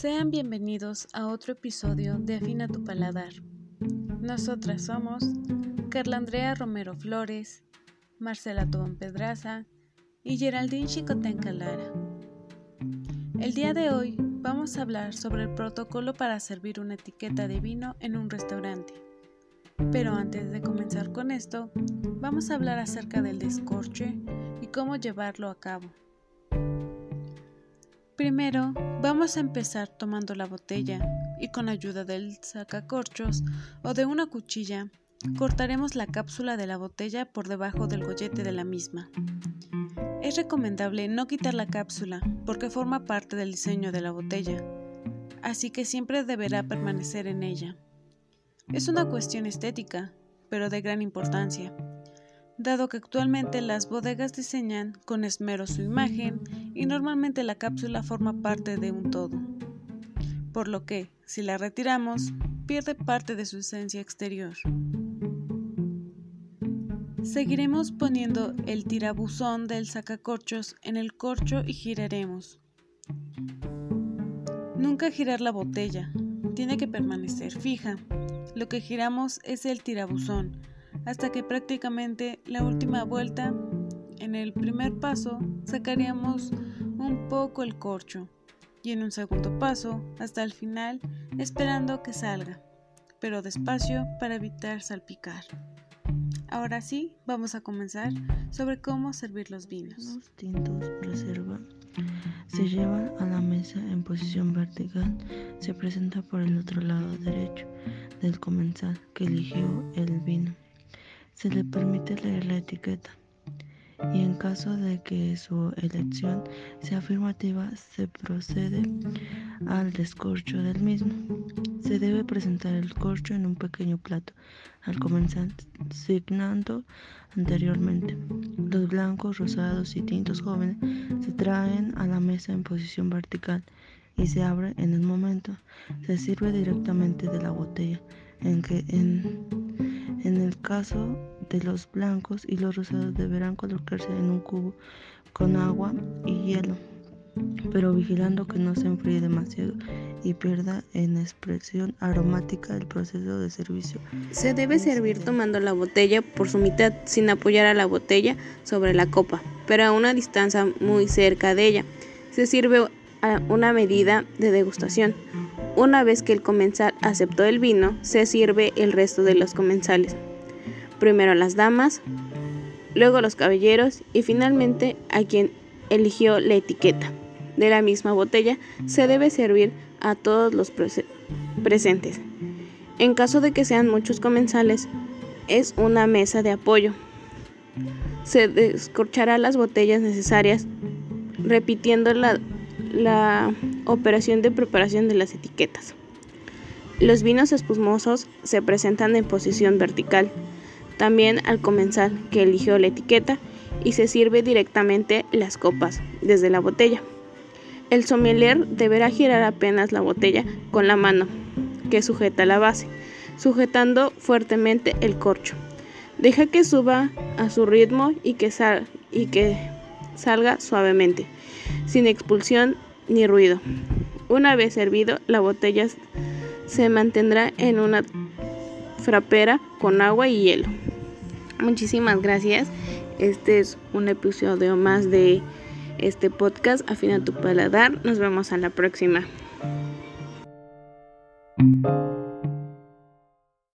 Sean bienvenidos a otro episodio de Afina tu Paladar. Nosotras somos Carla Andrea Romero Flores, Marcela Tobón Pedraza y Geraldine Chicotenca Lara. El día de hoy vamos a hablar sobre el protocolo para servir una etiqueta de vino en un restaurante. Pero antes de comenzar con esto, vamos a hablar acerca del descorche y cómo llevarlo a cabo. Primero, vamos a empezar tomando la botella y con ayuda del sacacorchos o de una cuchilla, cortaremos la cápsula de la botella por debajo del gollete de la misma. Es recomendable no quitar la cápsula porque forma parte del diseño de la botella, así que siempre deberá permanecer en ella. Es una cuestión estética, pero de gran importancia dado que actualmente las bodegas diseñan con esmero su imagen y normalmente la cápsula forma parte de un todo, por lo que, si la retiramos, pierde parte de su esencia exterior. Seguiremos poniendo el tirabuzón del sacacorchos en el corcho y giraremos. Nunca girar la botella, tiene que permanecer fija. Lo que giramos es el tirabuzón, hasta que prácticamente la última vuelta, en el primer paso, sacaríamos un poco el corcho y en un segundo paso hasta el final esperando que salga, pero despacio para evitar salpicar. Ahora sí, vamos a comenzar sobre cómo servir los vinos. Los tintos reserva se llevan a la mesa en posición vertical. Se presenta por el otro lado derecho del comensal que eligió el vino se le permite leer la etiqueta y en caso de que su elección sea afirmativa se procede al descorcho del mismo. Se debe presentar el corcho en un pequeño plato al comenzar signando anteriormente. Los blancos, rosados y tintos jóvenes se traen a la mesa en posición vertical y se abre en el momento. Se sirve directamente de la botella en que en en el caso de los blancos y los rosados deberán colocarse en un cubo con agua y hielo, pero vigilando que no se enfríe demasiado y pierda en expresión aromática el proceso de servicio. Se debe servir tomando la botella por su mitad sin apoyar a la botella sobre la copa, pero a una distancia muy cerca de ella. Se sirve a una medida de degustación. Una vez que el comensal aceptó el vino, se sirve el resto de los comensales. Primero las damas, luego los caballeros y finalmente a quien eligió la etiqueta. De la misma botella se debe servir a todos los presentes. En caso de que sean muchos comensales, es una mesa de apoyo. Se descorchará las botellas necesarias repitiendo la la operación de preparación de las etiquetas. Los vinos espumosos se presentan en posición vertical, también al comenzar que eligió la etiqueta y se sirve directamente las copas desde la botella. El sommelier deberá girar apenas la botella con la mano que sujeta la base, sujetando fuertemente el corcho. Deja que suba a su ritmo y que, y que salga suavemente sin expulsión ni ruido. Una vez servido, la botella se mantendrá en una frapera con agua y hielo. Muchísimas gracias. Este es un episodio más de este podcast Afina tu paladar. Nos vemos a la próxima.